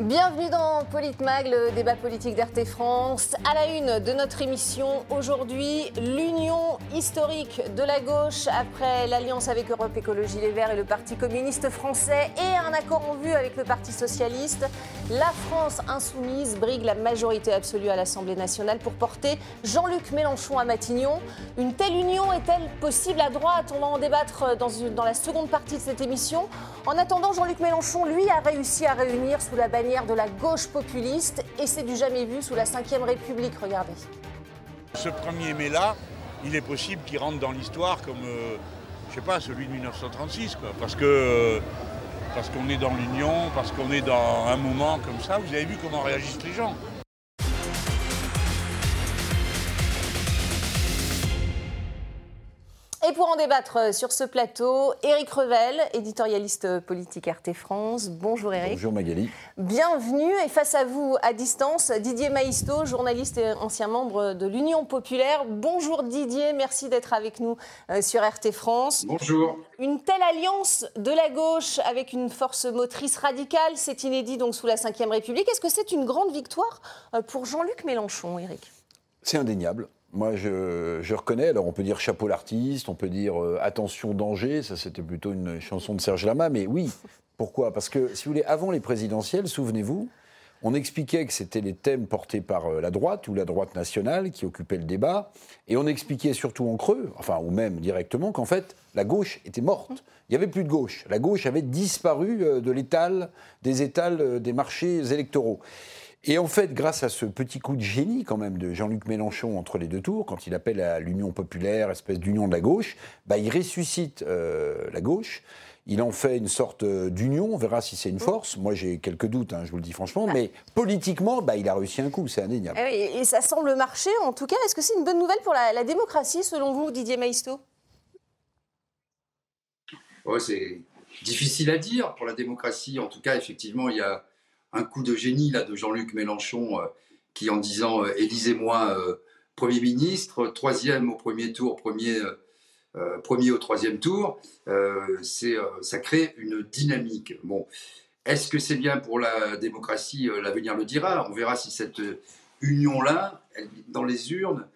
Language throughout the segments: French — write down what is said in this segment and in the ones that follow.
Bienvenue dans Politmag, le débat politique d'RT France. À la une de notre émission aujourd'hui, l'union historique de la gauche après l'alliance avec Europe Écologie Les Verts et le Parti communiste français et un accord en vue avec le Parti socialiste. La France insoumise brigue la majorité absolue à l'Assemblée nationale pour porter Jean-Luc Mélenchon à Matignon. Une telle union est-elle possible à droite? On va en débattre dans, dans la seconde partie de cette émission. En attendant, Jean-Luc Mélenchon, lui, a réussi à réunir sous la bannière de la gauche populiste et c'est du jamais vu sous la Ve République, regardez. Ce 1er mai-là, il est possible qu'il rentre dans l'histoire comme, euh, je sais pas, celui de 1936, quoi, parce que euh, parce qu'on est dans l'union, parce qu'on est dans un moment comme ça. Vous avez vu comment réagissent les gens. Pour en débattre euh, sur ce plateau, Éric Revel, éditorialiste politique RT France. Bonjour Éric. Bonjour Magali. Bienvenue et face à vous à distance, Didier Maïsto, journaliste et ancien membre de l'Union populaire. Bonjour Didier, merci d'être avec nous euh, sur RT France. Bonjour. Une telle alliance de la gauche avec une force motrice radicale, c'est inédit donc sous la Ve République. Est-ce que c'est une grande victoire euh, pour Jean-Luc Mélenchon, Éric? C'est indéniable. Moi, je, reconnais, alors on peut dire chapeau l'artiste, on peut dire euh, attention danger, ça c'était plutôt une chanson de Serge Lama, mais oui, pourquoi? Parce que, si vous voulez, avant les présidentielles, souvenez-vous, on expliquait que c'était les thèmes portés par euh, la droite ou la droite nationale qui occupaient le débat, et on expliquait surtout en creux, enfin, ou même directement, qu'en fait, la gauche était morte. Il n'y avait plus de gauche. La gauche avait disparu euh, de l'étal, des étals des marchés électoraux. Et en fait, grâce à ce petit coup de génie quand même de Jean-Luc Mélenchon entre les deux tours, quand il appelle à l'union populaire, espèce d'union de la gauche, bah, il ressuscite euh, la gauche. Il en fait une sorte euh, d'union, on verra si c'est une force. Moi, j'ai quelques doutes, hein, je vous le dis franchement, mais politiquement, bah, il a réussi un coup, c'est indéniable. Eh et, ça semble marcher, en tout cas. Est-ce que c'est une bonne nouvelle pour la, démocratie, selon vous, Didier Maisto? C'est difficile à dire pour la démocratie. En tout cas, effectivement, il y a un coup de génie là de Jean-Luc Mélenchon euh, qui en disant euh, élisez-moi euh, Premier ministre, troisième au premier tour, premier, premier au troisième tour, c'est ça crée une dynamique. Bon, est-ce que c'est bien pour la démocratie L'avenir le dira? On verra si cette union-là, dans les urnes,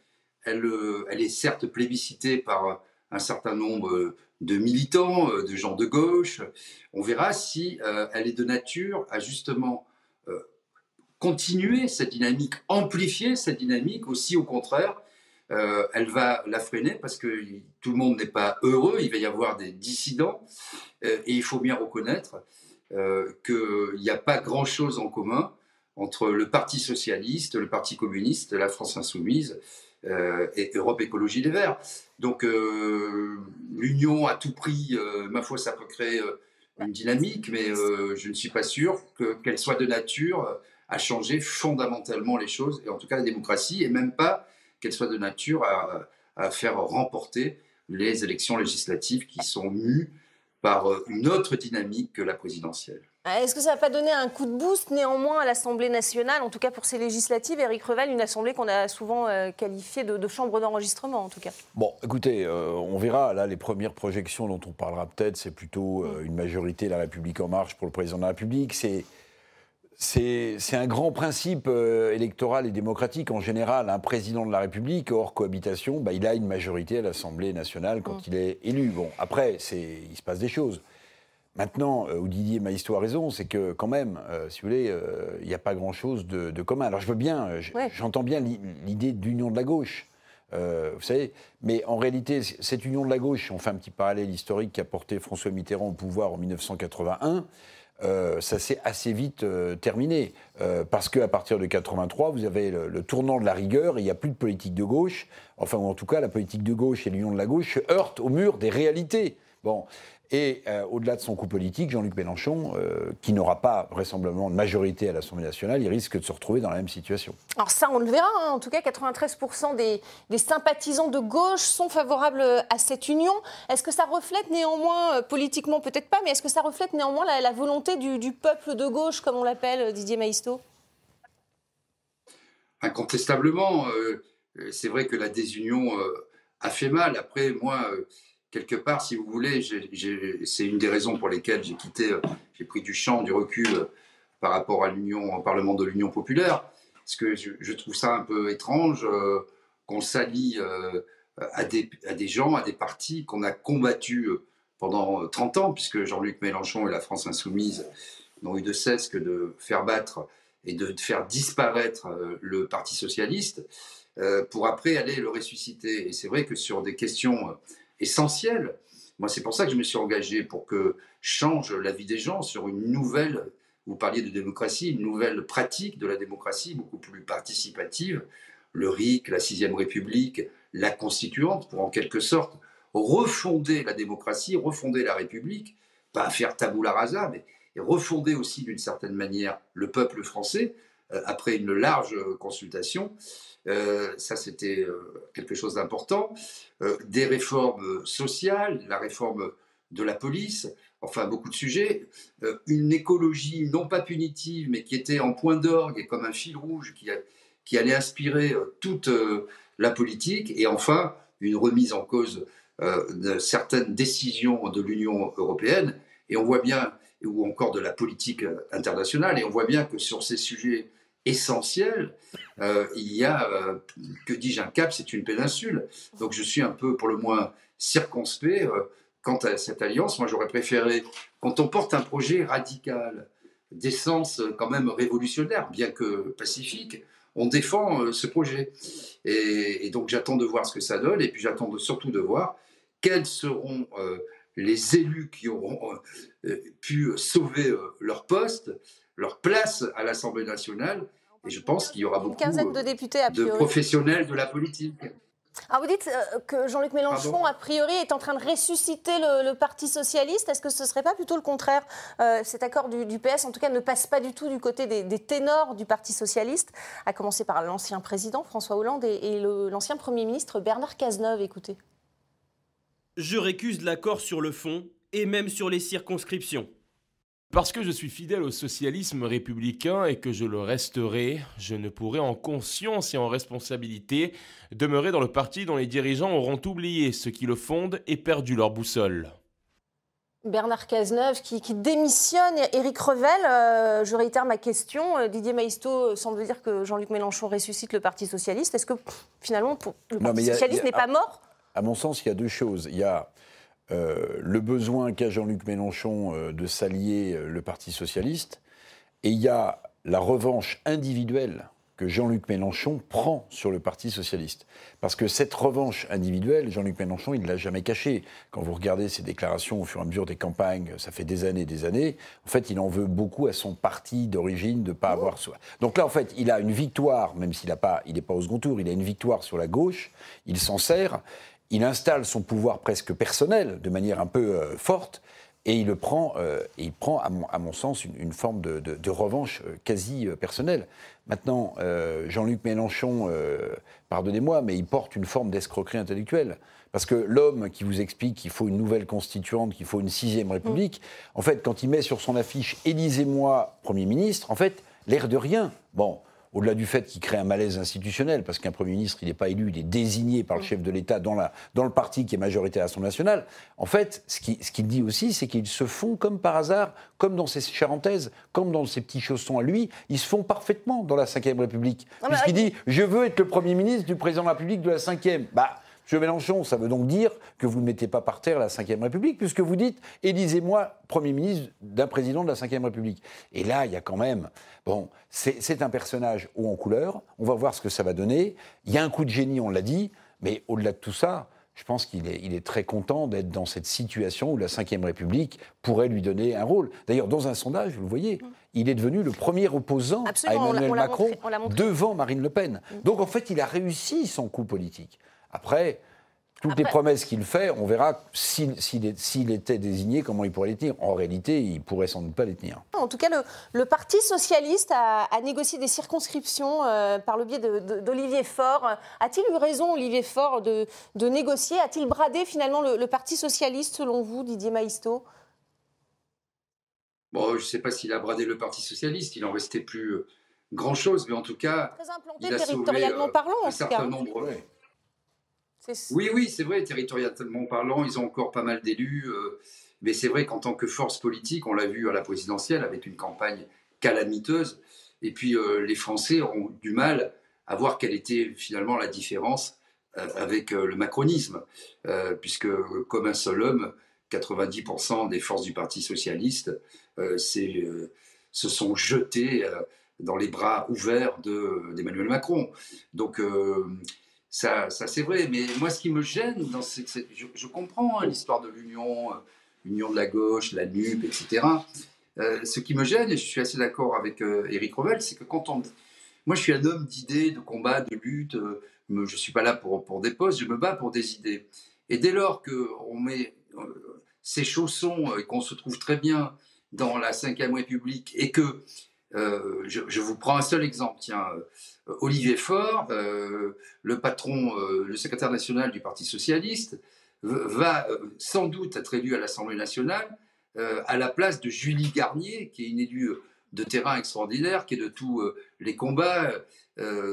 elle, elle est certes plébiscitée par un certain nombre de militants, de gens de gauche. On verra si elle est de nature à justement continuer cette dynamique, amplifier cette dynamique, aussi au contraire, euh, elle va la freiner parce que tout le monde n'est pas heureux, il va y avoir des dissidents, euh, et il faut bien reconnaître euh, qu'il n'y a pas grand-chose en commun entre le Parti socialiste, le Parti communiste, la France insoumise et Europe Écologie des Verts. Donc l'union à tout prix, ma foi, ça peut créer une dynamique, mais je ne suis pas sûr qu'elle soit de nature à changer fondamentalement les choses, et en tout cas la démocratie, et même pas qu'elle soit de nature à, à, faire remporter les élections législatives qui sont mues par euh, une autre dynamique que la présidentielle. Ah, est-ce que ça va pas donner un coup de boost néanmoins à l'Assemblée nationale, en tout cas pour ces législatives, Éric Revel, une assemblée qu'on a souvent euh, qualifiée de, chambre d'enregistrement en tout cas? Bon, écoutez, euh, on verra. Là, les premières projections dont on parlera peut-être, c'est plutôt une majorité La République en marche pour le président de la République. C'est c'est un grand principe euh, électoral et démocratique en général. Un président de la République, hors cohabitation, bah, il a une majorité à l'Assemblée nationale quand mm. il est élu. Bon, après, il se passe des choses. Maintenant, euh, où Didier Maïsto a raison, c'est que quand même, euh, si vous voulez, il n'y a pas grand-chose de, commun. Alors je veux bien, j'entends bien l'idée d'union de la gauche. vous savez, mais en réalité, cette union de la gauche, on fait un petit parallèle historique qui a porté François Mitterrand au pouvoir en 1981, euh, ça s'est assez vite euh, terminé. Euh, parce qu'à partir de 83, vous avez le, tournant de la rigueur il n'y a plus de politique de gauche. Enfin, ou en tout cas, la politique de gauche et l'union de la gauche se heurtent au mur des réalités. Bon. Et au-delà de son coup politique, Jean-Luc Mélenchon, qui n'aura pas vraisemblablement de majorité à l'Assemblée nationale, il risque de se retrouver dans la même situation. Alors ça, on le verra. Hein. En tout cas, 93% des, sympathisants de gauche sont favorables à cette union. Est-ce que ça reflète néanmoins, politiquement peut-être pas, mais est-ce que ça reflète néanmoins la, volonté du, peuple de gauche, comme on l'appelle, Didier Maïsto Incontestablement. c'est vrai que la désunion a fait mal. Après, moi quelque part, si vous voulez, c'est une des raisons pour lesquelles j'ai quitté, euh, j'ai pris du champ, du recul par rapport à l'Union, au Parlement de l'Union populaire, parce que je, trouve ça un peu étrange euh, qu'on s'allie euh, à, des, à des gens, à des partis qu'on a combattus pendant 30 ans, puisque Jean-Luc Mélenchon et la France insoumise n'ont eu de cesse que de faire battre et de faire disparaître le Parti socialiste, pour après aller le ressusciter. Et c'est vrai que sur des questions essentielles, moi c'est pour ça que je me suis engagé pour que change la vie des gens sur une nouvelle, vous parliez de démocratie, une nouvelle pratique de la démocratie beaucoup plus participative, le RIC, la Sixième République, la Constituante, pour en quelque sorte refonder la démocratie, refonder la République, pas faire tabula rasa, mais refonder aussi d'une certaine manière le peuple français, euh, après une large consultation. Euh, ça, c'était euh, quelque chose d'important. des réformes sociales, la réforme de la police, enfin beaucoup de sujets, euh, une écologie non pas punitive, mais qui était en point d'orgue et comme un fil rouge qui, allait inspirer euh, toute euh, la politique, et enfin une remise en cause de certaines décisions de l'Union européenne, et on voit bien, ou encore de la politique internationale, et on voit bien que sur ces sujets essentiels, il y a, que dis-je, un cap, c'est une péninsule. Donc je suis un peu, pour le moins, circonspect quant à cette alliance, moi j'aurais préféré, quand on porte un projet radical, d'essence quand même révolutionnaire, bien que pacifique, on défend euh, ce projet. Et, donc j'attends de voir ce que ça donne, et puis j'attends surtout de voir quels seront euh, les élus qui auront euh, pu sauver leur poste, leur place à l'Assemblée nationale. Et je pense qu'il y aura beaucoup de, députés, de professionnels de la politique. Alors vous dites euh, que Jean-Luc Mélenchon, a priori, est en train de ressusciter le, Parti socialiste. Est-ce que ce ne serait pas plutôt le contraire euh, Cet accord du, PS, en tout cas, ne passe pas du tout du côté des, ténors du Parti socialiste, à commencer par l'ancien président François Hollande et, l'ancien Premier ministre Bernard Cazeneuve. Écoutez. Je récuse l'accord sur le fond et même sur les circonscriptions. Parce que je suis fidèle au socialisme républicain et que je le resterai, je ne pourrai en conscience et en responsabilité demeurer dans le parti dont les dirigeants auront oublié ce qui le fonde et perdu leur boussole. Bernard Cazeneuve qui, démissionne. Éric Revel, euh, je réitère ma question. Euh, Didier Maisto semble dire que Jean-Luc Mélenchon ressuscite le Parti socialiste. Est-ce que finalement le Parti socialiste n'est pas mort? À mon sens, il y a deux choses. Il y a euh, le besoin qu'a Jean-Luc Mélenchon euh, de s'allier euh, le Parti socialiste, et il y a la revanche individuelle que Jean-Luc Mélenchon prend sur le Parti socialiste. Parce que cette revanche individuelle, Jean-Luc Mélenchon, il ne l'a jamais cachée. Quand vous regardez ses déclarations au fur et à mesure des campagnes, ça fait des années et des années, en fait, il en veut beaucoup à son parti d'origine de ne pas avoir... Donc là, en fait, il a une victoire, même s'il n'est pas, pas au second tour, il a une victoire sur la gauche, il s'en sert, il installe son pouvoir presque personnel de manière un peu euh, forte et il le prend, euh, il prend à, mon, sens, une, forme de, revanche euh, quasi personnelle. Maintenant, Jean-Luc Mélenchon, pardonnez-moi, mais il porte une forme d'escroquerie intellectuelle. Parce que l'homme qui vous explique qu'il faut une nouvelle constituante, qu'il faut une sixième république, en fait, quand il met sur son affiche Élisez-moi Premier ministre, en fait, l'air de rien. Bon, au-delà du fait qu'il crée un malaise institutionnel, parce qu'un Premier ministre, il n'est pas élu, il est désigné par le chef de l'État dans, dans le parti qui est majorité à l'Assemblée nationale, en fait, ce qu'il ce dit aussi, c'est qu'ils se font comme par hasard, comme dans ces charentaises, comme dans ces petits chaussons à lui, ils se font parfaitement dans la Ve République. Puisqu'il dit « je veux être le Premier ministre du Président de la République de la Ve bah, M. Mélenchon, ça veut donc dire que vous ne mettez pas par terre la Ve République, puisque vous dites élisez-moi Premier ministre d'un président de la Ve République. Et là, il y a quand même. Bon, c'est un personnage haut en couleur, on va voir ce que ça va donner. Il y a un coup de génie, on l'a dit, mais au-delà de tout ça, je pense qu'il est, il est, très content d'être dans cette situation où la Ve République pourrait lui donner un rôle. D'ailleurs, dans un sondage, vous le voyez, il est devenu le premier opposant à Emmanuel Macron devant Marine Le Pen. Mm. Donc en fait, il a réussi son coup politique. Après, toutes les promesses qu'il fait, on verra s'il était désigné, comment il pourrait les tenir. En réalité, il pourrait sans doute pas les tenir. En tout cas, le, Parti socialiste a, négocié des circonscriptions euh, par le biais d'Olivier Faure. A-t-il eu raison, Olivier Faure, de, négocier? A-t-il bradé finalement le, Parti socialiste, selon vous, Didier Maistot Bon, je ne sais pas s'il a bradé le Parti socialiste. Il en restait plus euh, grand-chose, mais en tout cas, Très implanté il a territorialement sauvé, parlant, un certain nombre. Oui, oui, c'est vrai, territorialement parlant, ils ont encore pas mal d'élus. Euh, mais c'est vrai qu'en tant que force politique, on l'a vu à la présidentielle avec une campagne calamiteuse. Et puis les Français ont du mal à voir quelle était finalement la différence avec le macronisme, puisque comme un seul homme, 90% des forces du Parti socialiste se sont jetées dans les bras ouverts d'Emmanuel Macron. Donc ça, ça c'est vrai. Mais moi, ce qui me gêne, dans je, comprends hein, l'histoire de l'union, l'union de la gauche, la NUP, etc. ce qui me gêne, et je suis assez d'accord avec Éric Revel, c'est que quand on... Moi, je suis un homme d'idées, de combat, de lutte. je ne suis pas là pour, pour des postes, je me bats pour des idées. Et dès lors qu'on met ses chaussons et qu'on se trouve très bien dans la Ve République et que, euh, je, vous prends un seul exemple, tiens, euh, Olivier Faure, euh, le patron, le secrétaire national du Parti socialiste, va sans doute être élu à l'Assemblée nationale à la place de Julie Garnier, qui est une élue de terrain extraordinaire, qui est de tous les combats.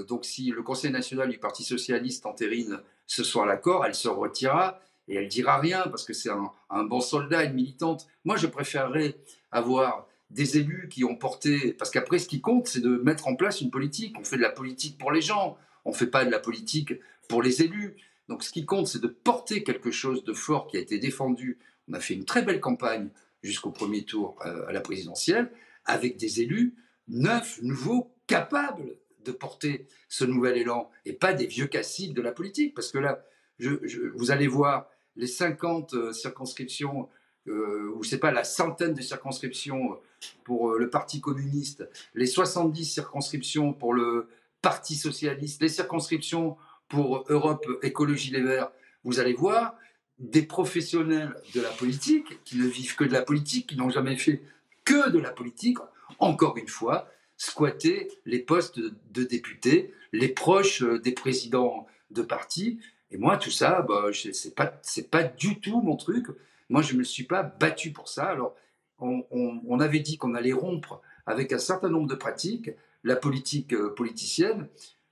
donc si le Conseil national du Parti socialiste entérine ce soir l'accord, elle se retirera et elle dira rien parce que c'est un, bon soldat, une militante. Moi, je préférerais avoir des élus qui ont porté, parce qu'après, ce qui compte, c'est de mettre en place une politique. On fait de la politique pour les gens, on ne fait pas de la politique pour les élus. Donc, ce qui compte, c'est de porter quelque chose de fort qui a été défendu. On a fait une très belle campagne jusqu'au premier tour euh, à la présidentielle, avec des élus neufs, nouveaux, capables de porter ce nouvel élan, et pas des vieux caciques de la politique. Parce que là, vous allez voir, les 50 euh, circonscriptions, euh, ou c'est pas la centaine de circonscriptions pour euh, le Parti communiste, les 70 circonscriptions pour le Parti socialiste, les circonscriptions pour Europe Écologie Les Verts, vous allez voir des professionnels de la politique qui ne vivent que de la politique, qui n'ont jamais fait que de la politique, encore une fois, squatter les postes de députés, les proches des présidents de partis, et moi, tout ça, bah, c'est pas, pas du tout mon truc. Moi, je me suis pas battu pour ça. Alors, on, avait dit qu'on allait rompre avec un certain nombre de pratiques, la politique euh, politicienne.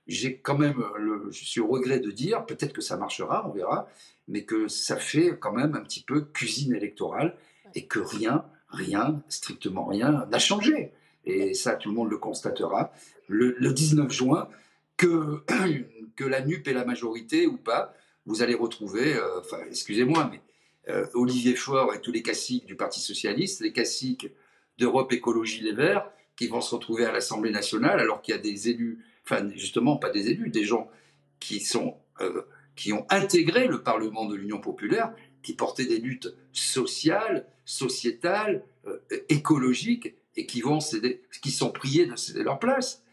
J'ai quand même, le, je suis au regret de dire, peut-être que ça marchera, on verra, mais que ça fait quand même un petit peu cuisine électorale et que rien, rien, strictement rien, n'a changé. Et ça, tout le monde le constatera. Le, le 19 juin, que, la NUP est la majorité ou pas, vous allez retrouver, euh, enfin, excusez-moi, mais euh, Olivier Faure et tous les caciques du Parti Socialiste, les caciques d'Europe Écologie Les Verts, qui vont se retrouver à l'Assemblée nationale, alors qu'il y a des élus, enfin, justement, pas des élus, des gens qui, sont, euh, qui ont intégré le Parlement de l'Union populaire, qui portaient des luttes sociales, sociétales, écologiques, et qui, vont céder, qui sont priés de céder leur place.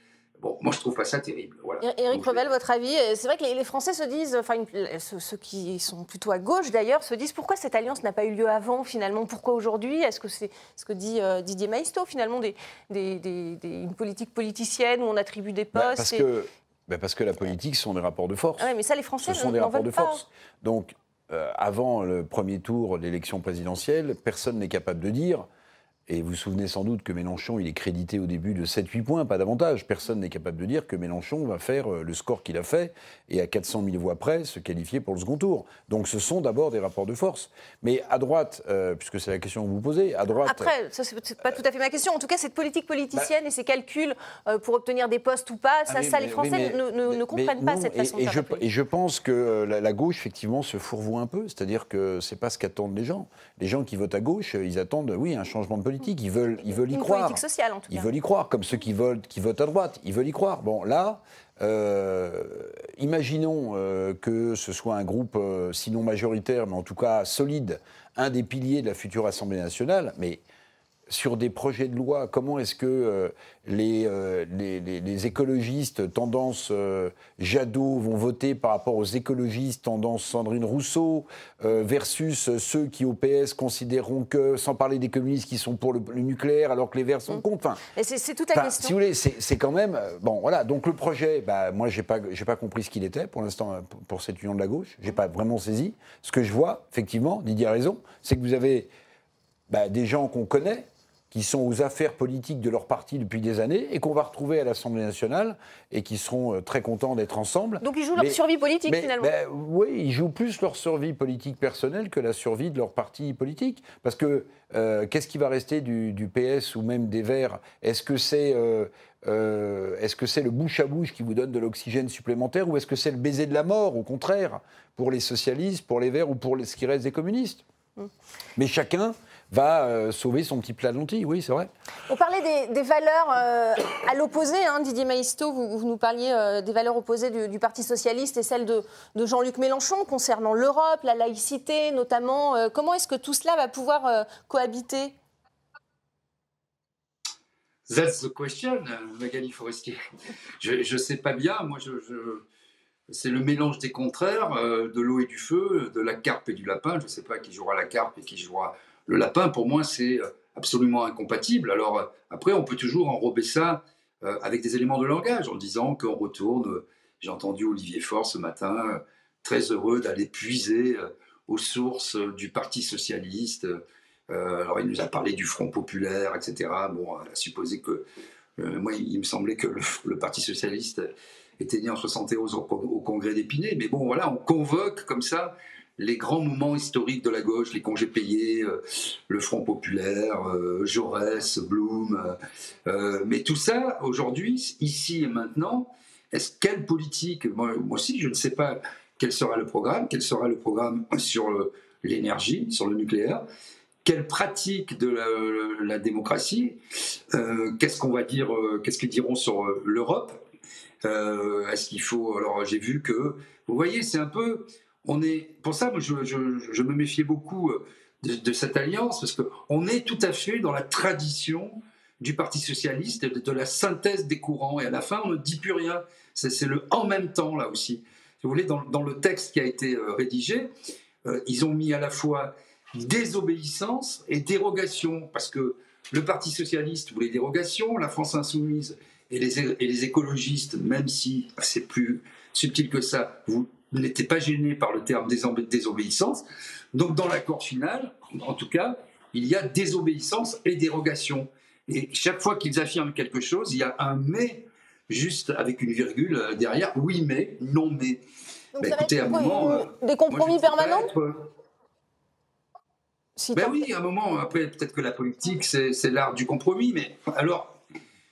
Bon, moi, je trouve pas ça terrible. Voilà. Éric Revel, votre avis C'est vrai que les, Français se disent, enfin, ceux, qui sont plutôt à gauche d'ailleurs, se disent pourquoi cette alliance n'a pas eu lieu avant finalement? Pourquoi aujourd'hui? Est-ce que c'est ce que dit euh, Didier Maisto finalement, des, une politique politicienne où on attribue des bah, postes parce, que, bah, parce que la politique, ce sont des rapports de force. Ah mais ça, les Français Ce sont des rapports de force. Donc, euh, avant le premier tour de l'élection présidentielle, personne n'est capable de dire et vous vous souvenez sans doute que Mélenchon, il est crédité au début de 7-8 points, pas davantage. Personne n'est capable de dire que Mélenchon va faire euh, le score qu'il a fait et à 400 000 voix près se qualifier pour le second tour. Donc ce sont d'abord des rapports de force. Mais à droite, euh, puisque c'est la question que vous posez, à droite. Après, ça c'est pas tout à fait ma question. En tout cas, cette politique politicienne et ces calculs euh, pour obtenir des postes ou pas, ça, ah, les Français ne, comprennent pas cette façon et, de faire. Je, et je pense que la, gauche, effectivement, se fourvoie un peu. C'est-à-dire que c'est pas ce qu'attendent les gens. Les gens qui votent à gauche, ils attendent, oui, un changement de politique. Ils veulent, ils veulent y Une croire. Politique sociale, en tout cas. Ils veulent y croire, comme ceux qui votent, qui votent à droite. Ils veulent y croire. Bon, là, euh, imaginons euh, que ce soit un groupe, euh, sinon majoritaire, mais en tout cas solide, un des piliers de la future Assemblée nationale, mais sur des projets de loi, comment est-ce que euh, euh, les, les, écologistes tendance euh, Jadot vont voter par rapport aux écologistes tendance Sandrine Rousseau versus ceux qui au PS considéreront que, sans parler des communistes qui sont pour le, nucléaire alors que les Verts sont mmh. contre. c'est toute la question. Si vous voulez, c'est quand même bon. Voilà. Donc le projet, bah, moi j'ai pas j'ai pas compris ce qu'il était pour l'instant pour cette union de la gauche. J'ai pas vraiment saisi. Ce que je vois, effectivement, Didier a raison, c'est que vous avez bah, des gens qu'on connaît qui sont aux affaires politiques de leur parti depuis des années et qu'on va retrouver à l'Assemblée nationale et qui seront euh, très contents d'être ensemble. Donc ils jouent leur survie politique finalement ben, Oui, ils jouent plus leur survie politique personnelle que la survie de leur parti politique. Parce que euh, qu'est-ce qui va rester du, PS ou même des Verts? Est-ce que c'est euh, est-ce que c'est le bouche à bouche qui vous donne de l'oxygène supplémentaire ou est-ce que c'est le baiser de la mort, au contraire, pour les socialistes, pour les Verts ou pour ce qui reste des communistes? Mm. Mais chacun va euh, sauver son petit plat de lentilles, oui, c'est vrai. On parlait des, valeurs euh, à l'opposé, hein, Didier Maisto, vous, nous parliez euh, des valeurs opposées du, Parti socialiste et celles de, Jean-Luc Mélenchon concernant l'Europe, la laïcité notamment. comment est-ce que tout cela va pouvoir cohabiter? That's the question, Magali Forestier. Je ne sais pas bien, moi je... c'est le mélange des contraires, de l'eau et du feu, de la carpe et du lapin. Je ne sais pas qui jouera la carpe et qui jouera le lapin, pour moi, c'est euh, absolument incompatible. Alors euh, après, on peut toujours enrober ça euh, avec des éléments de langage en disant qu'on retourne. J'ai entendu Olivier Faure ce matin, très heureux d'aller puiser aux sources du Parti socialiste. alors il nous a parlé du Front populaire, etc. Bon, à supposer que moi, il me semblait que le, Parti socialiste était né en 71 au, au congrès d'Épinay, mais bon, voilà, on convoque comme ça les grands moments historiques de la gauche, les congés payés, euh, le Front populaire, euh, Jaurès, Blum. Euh, mais tout ça, aujourd'hui, ici et maintenant, est-ce quelle politique moi, aussi, je ne sais pas quel sera le programme, quel sera le programme sur l'énergie, sur le nucléaire. Quelle pratique de la, démocratie Qu'est-ce qu'on va dire Qu'est-ce qu'ils diront sur l'Europe Est-ce qu'il faut Alors j'ai vu que, vous voyez, c'est un peu, on est, pour ça, je, me méfiais beaucoup euh, de, cette alliance, parce qu'on est tout à fait dans la tradition du Parti socialiste, de, la synthèse des courants, et à la fin, on ne dit plus rien. C'est le en même temps, là aussi. vous voulez, dans, le texte qui a été euh, rédigé, euh, ils ont mis à la fois désobéissance et dérogation, parce que le Parti socialiste voulait dérogation, la France insoumise et les, et les écologistes, même si c'est plus subtil que ça, vous n'était pas gêné par le terme désobéissance. Donc dans l'accord final, en tout cas, il y a désobéissance et dérogation. Et chaque fois qu'ils affirment quelque chose, il y a un mais juste avec une virgule euh, derrière. Oui mais, non mais. Donc ça écoutez, un moment, euh, des compromis permanents ben oui, à un moment, après, peut-être que la politique, c'est l'art du compromis, mais alors,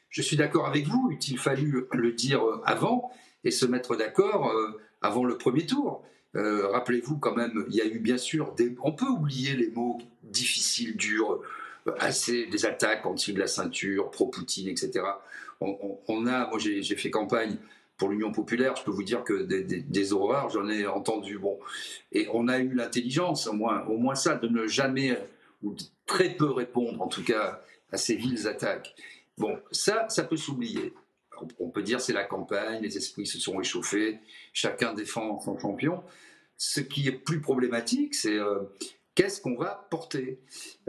je suis d'accord avec vous, il fallu le dire avant et se mettre d'accord euh, avant le premier tour. Euh, rappelez-vous quand même, il y a eu bien sûr, des, on peut oublier les mots difficiles, durs, assez des attaques en dessous de la ceinture, pro-Poutine, etc. On, a, moi j'ai fait campagne pour l'Union populaire, je peux vous dire que des, horreurs, j'en ai entendu. Bon, et on a eu l'intelligence, au moins, au moins ça, de ne jamais ou de très peu répondre, en tout cas, à ces viles attaques. Bon, ça, ça peut s'oublier on peut dire c'est la campagne, les esprits se sont échauffés, chacun défend son champion. Ce qui est plus problématique, c'est euh, qu'est-ce qu'on va porter?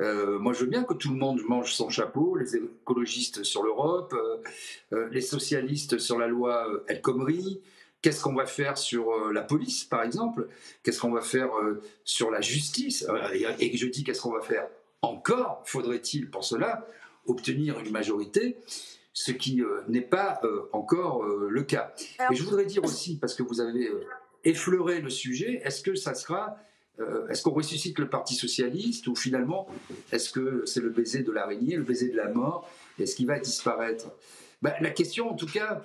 Euh, Moi, je veux bien que tout le monde mange son chapeau, les écologistes sur l'Europe, euh, les socialistes sur la loi El Khomri. Qu'est-ce qu'on va faire sur la police, par exemple? Qu'est-ce qu'on va faire sur la justice? Et je dis qu'est-ce qu'on va faire? Encore faudrait-il pour cela obtenir une majorité ce qui euh, n'est pas euh, encore euh, le cas. Et je voudrais dire aussi, parce que vous avez effleuré le sujet, est-ce que ça sera, est-ce qu'on ressuscite le Parti socialiste ou finalement, est-ce que c'est le baiser de l'araignée, le baiser de la mort, est-ce qu'il va disparaître? Ben, La question, en tout cas,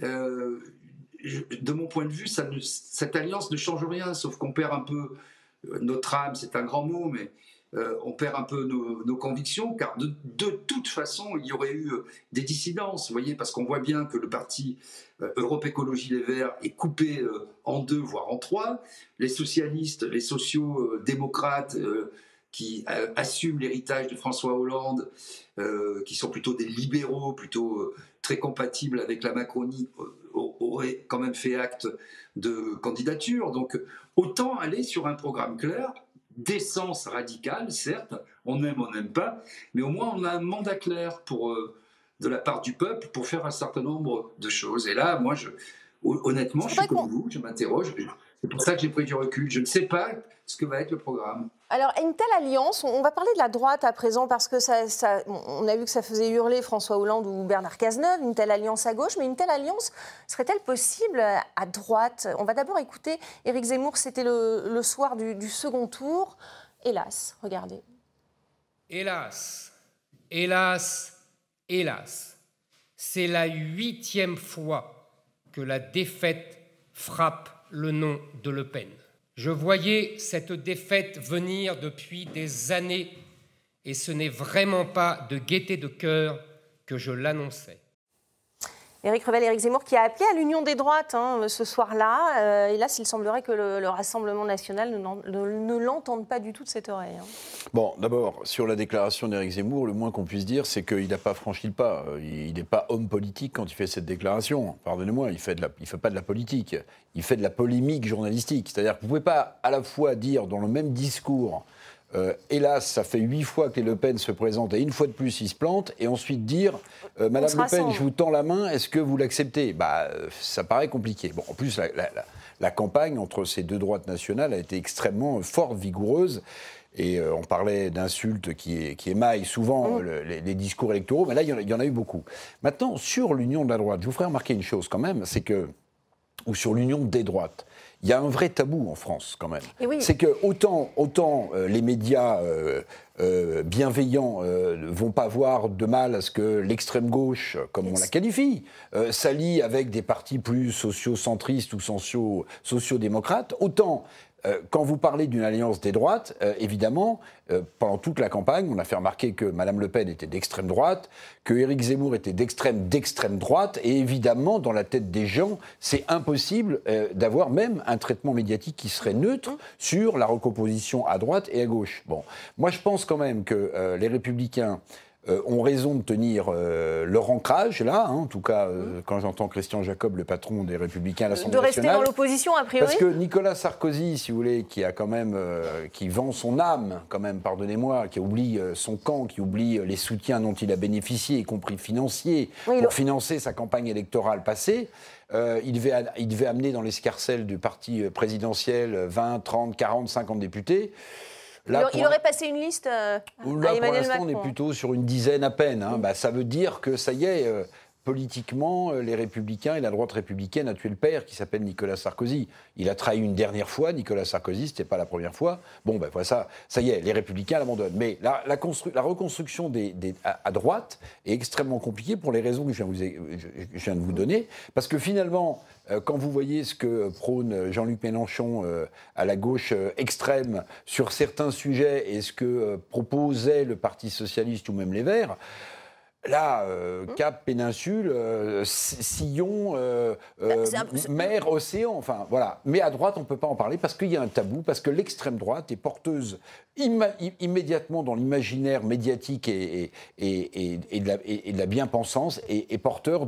de mon point de vue, ça cette alliance ne change rien, sauf qu'on perd un peu notre âme, c'est un grand mot, mais euh, on perd un peu nos, convictions, car de, toute façon, il y aurait eu euh, des dissidences, vous voyez, parce qu'on voit bien que le parti euh, Europe Écologie Les Verts est coupé en deux, voire en trois. Les socialistes, les sociaux-démocrates qui assument l'héritage de François Hollande, qui sont plutôt des libéraux, plutôt très compatibles avec la Macronie, auraient quand même fait acte de candidature. Donc autant aller sur un programme clair d'essence radicale, certes, on aime, on n'aime pas, mais au moins on a un mandat clair pour, euh, de la part du peuple pour faire un certain nombre de choses. Et là, moi, je, honnêtement, je suis comme vous, je m'interroge. C'est pour ça que j'ai pris du recul. Je ne sais pas ce que va être le programme. Alors, une telle alliance, on va parler de la droite à présent parce que ça, on a vu que ça faisait hurler François Hollande ou Bernard Cazeneuve, une telle alliance à gauche, mais une telle alliance serait-elle possible à droite? On va d'abord écouter Éric Zemmour, c'était le, soir du, du second tour. Hélas, regardez. Hélas, hélas, hélas, c'est la huitième fois que la défaite frappe le nom de Le Pen. Je voyais cette défaite venir depuis des années et ce n'est vraiment pas de gaieté de cœur que je l'annonçais. Éric Revel, Éric Zemmour qui a appelé à l'union des droites hein, ce soir-là. Euh, et là, il semblerait que le, Rassemblement national ne, l'entende pas du tout de cette oreille. Hein. Bon, d'abord, sur la déclaration d'Éric Zemmour, le moins qu'on puisse dire, c'est qu'il n'a pas franchi le pas. Il n'est pas homme politique quand il fait cette déclaration. Pardonnez-moi, il ne fait pas de la politique. Il fait de la polémique journalistique. C'est-à-dire que vous ne pouvez pas à la fois dire dans le même discours euh, hélas, ça fait huit fois que les Le Pen se présentent et une fois de plus ils se plantent, et ensuite dire euh, Madame Le Pen, je vous tends la main, est-ce que vous l'acceptez? Bah, euh, ça paraît compliqué. Bon, en plus, la, campagne entre ces deux droites nationales a été extrêmement forte, vigoureuse. Et on parlait d'insultes qui, qui, émaillent souvent mm. les, discours électoraux, mais là, il y, en a, eu beaucoup. Maintenant, sur l'union de la droite, je vous ferai remarquer une chose quand même, c'est que, ou sur l'union des droites, il y a un vrai tabou en France quand même. C'est que autant, autant euh, les médias euh, euh, bienveillants ne vont pas voir de mal à ce que l'extrême gauche, comme on la qualifie, s'allie avec des partis plus sociocentristes ou socio-démocrates, autant euh, quand vous parlez d'une alliance des droites, euh, évidemment, euh, pendant toute la campagne, on a fait remarquer que Mme Le Pen était d'extrême droite, que Éric Zemmour était d'extrême d'extrême droite, et évidemment, dans la tête des gens, c'est impossible d'avoir même un traitement médiatique qui serait neutre sur la recomposition à droite et à gauche. Bon, moi je pense quand même que les Républicains euh, ont raison de tenir euh, leur ancrage, là, hein, en tout cas, euh, quand j'entends Christian Jacob, le patron des Républicains à l'Assemblée nationale. De rester dans l'opposition, a priori. Parce que Nicolas Sarkozy, si vous voulez, qui a quand même, qui vend son âme, quand même, pardonnez-moi, qui oublie son camp, qui oublie les soutiens dont il a bénéficié, y compris financiers, pour financer sa campagne électorale passée, il, devait, il devait amener dans l'escarcelle du parti présidentiel 20, 30, 40, 50 députés il, aurait passé une liste euh, là, Pour l'instant, on est plutôt sur une dizaine à peine. Hein. Bah, ça veut dire que ça y est, euh, politiquement, euh, les Républicains et la droite républicaine a tué le père qui s'appelle Nicolas Sarkozy. Il a trahi une dernière fois, Nicolas Sarkozy, c'était pas la première fois. Bon, ben voilà, ça, ça y est, les Républicains l'abandonnent. Mais la, reconstruction des, à, droite est extrêmement compliquée pour les raisons que je viens, je viens de vous donner. Parce que finalement, euh, quand vous voyez ce que prône Jean-Luc Mélenchon euh, à la gauche extrême sur certains sujets et ce que proposait le Parti socialiste ou même les Verts, Là, euh, hum. Cap, Péninsule, euh, Sillon, euh, bah, mer, océan, enfin voilà. Mais à droite, on ne peut pas en parler parce qu'il y a un tabou, parce que l'extrême droite est porteuse immédiatement dans l'imaginaire médiatique et, et, de la, de la, bien-pensance et, porteur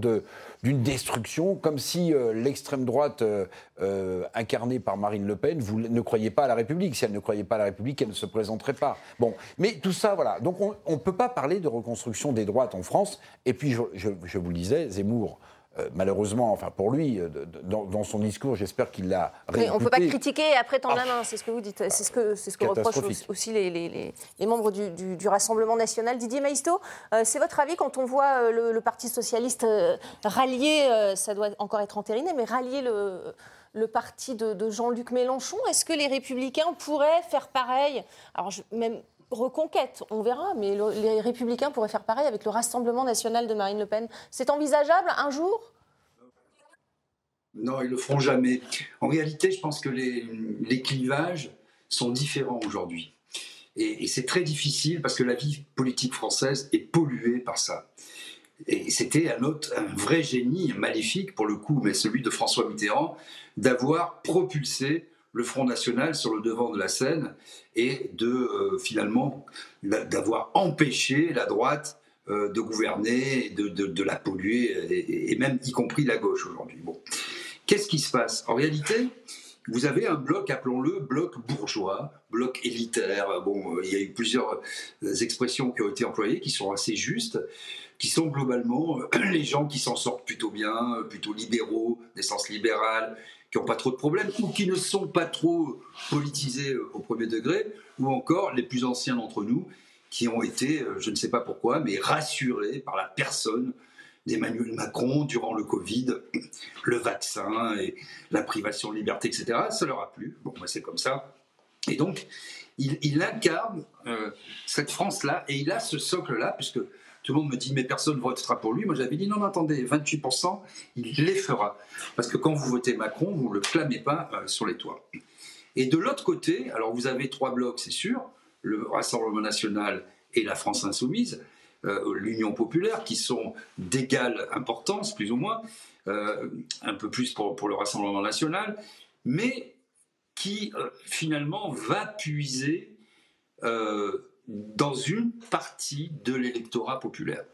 d'une destruction, comme si l'extrême droite incarnée par Marine Le Pen vous ne croyait pas à la République. Si elle ne croyait pas à la République, elle ne se présenterait pas. Bon, mais tout ça, voilà. Donc on ne peut pas parler de reconstruction des droites en France. Et puis, je, vous le disais, Zemmour, euh, malheureusement, enfin pour lui, euh, dans, son discours, j'espère qu'il l'a réécouté. On ne peut pas critiquer et après tendre la main, c'est ce que vous dites. C'est ce que, ce que reprochent aussi les, membres du, Rassemblement national. Didier Maisto, euh, c'est votre avis quand on voit le, Parti socialiste rallier, ça doit encore être entériné, mais rallier le, le parti de, Jean-Luc Mélenchon Est-ce que les Républicains pourraient faire pareil? Alors, même reconquête, on verra, mais les républicains pourraient faire pareil avec le Rassemblement national de Marine Le Pen. C'est envisageable un jour? Non, ils le feront jamais. En réalité, je pense que les, clivages sont différents aujourd'hui. Et, c'est très difficile parce que la vie politique française est polluée par ça. Et c'était un autre, un vrai génie maléfique pour le coup, mais celui de François Mitterrand, d'avoir propulsé le Front National sur le devant de la scène et de euh, finalement d'avoir empêché la droite euh, de gouverner, de, de, la polluer, et, même y compris la gauche aujourd'hui. Bon. Qu'est-ce qui se passe? En réalité, vous avez un bloc, appelons-le bloc bourgeois, bloc élitaire. Bon, euh, il y a eu plusieurs expressions qui ont été employées qui sont assez justes, qui sont globalement les gens qui s'en sortent plutôt bien, plutôt libéraux, d'essence libérale, qui n'ont pas trop de problèmes ou qui ne sont pas trop politisés au premier degré, ou encore les plus anciens d'entre nous qui ont été, je ne sais pas pourquoi, mais rassurés par la personne d'Emmanuel Macron durant le Covid, le vaccin et la privation de liberté, etc. Ça leur a plu. Bon, c'est comme ça. Et donc, il, incarne euh, cette France-là et il a ce socle-là, puisque tout le monde me dit mais personne ne votera pour lui. Moi j'avais dit non, attendez, 28%, il les fera. Parce que quand vous votez Macron, vous ne le clamez pas euh, sur les toits. Et de l'autre côté, alors vous avez trois blocs, c'est sûr, le Rassemblement national et la France insoumise. Euh, l'Union populaire, qui sont d'égale importance, plus ou moins, euh, un peu plus pour, le Rassemblement national, mais qui finalement va puiser dans une partie de l'électorat populaire.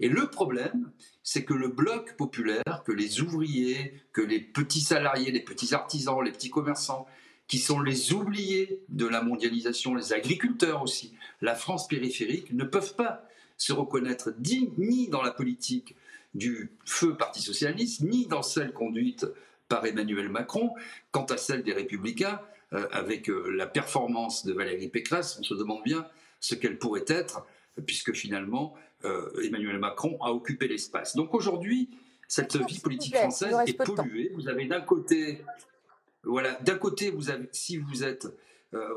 Et le problème, c'est que le bloc populaire, que les ouvriers, que les petits salariés, les petits artisans, les petits commerçants, qui sont les oubliés de la mondialisation, les agriculteurs aussi, la France périphérique, ne peuvent pas se reconnaître ni dans la politique du feu Parti socialiste, ni dans celle conduite par Emmanuel Macron. Quant à celle des Républicains, euh, avec euh, la performance de Valérie Pécresse, on se demande bien ce qu'elle pourrait être, puisque finalement, euh, Emmanuel Macron a occupé l'espace. Donc aujourd'hui, cette vie politique française est polluée. Vous avez d'un côté, voilà, d'un côté, vous avez, si vous êtes,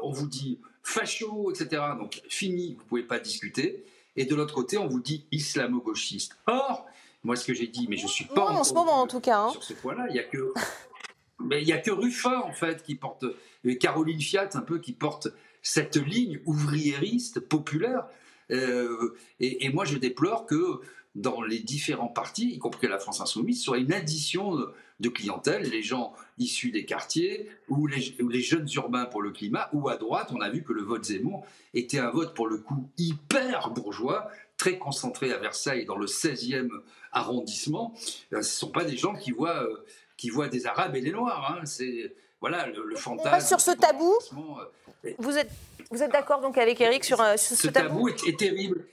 on vous dit facho, etc. Donc fini, vous pouvez pas discuter et de l'autre côté, on vous dit islamo-gauchiste. Or, moi, ce que j'ai dit, mais je suis pas en, ce moment en tout cas. Hein. Sur ce point-là, il y a que, mais il y a que Ruffin en fait qui porte, et Caroline Fiat un peu qui porte cette ligne ouvriériste populaire. Euh, et, et, moi, je déplore que dans les différents partis, y compris la France insoumise, soit une addition de clientèle, les gens issus des quartiers, ou les, jeunes urbains pour le climat, ou à droite, on a vu que le vote Zemmour était un vote pour le coup hyper bourgeois, très concentré à Versailles, dans le 16e arrondissement. Euh, ce ne sont pas des gens qui voient, euh, qui voient des Arabes et des Noirs. Hein. C'est voilà le, fantasme. sur ce tabou. Euh, vous êtes, vous êtes d'accord donc avec Eric sur, ce, ce tabou, est terrible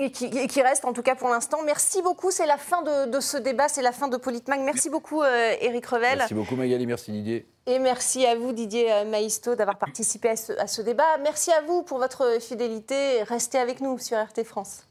et qui, reste en tout cas pour l'instant. Merci beaucoup, c'est la fin de, ce débat, c'est la fin de Politmag. Merci beaucoup euh, Eric Revel. Merci beaucoup Magali, merci Didier. Et merci à vous Didier euh, Maisto d'avoir participé à ce, à ce débat. Merci à vous pour votre fidélité. Restez avec nous sur RT France.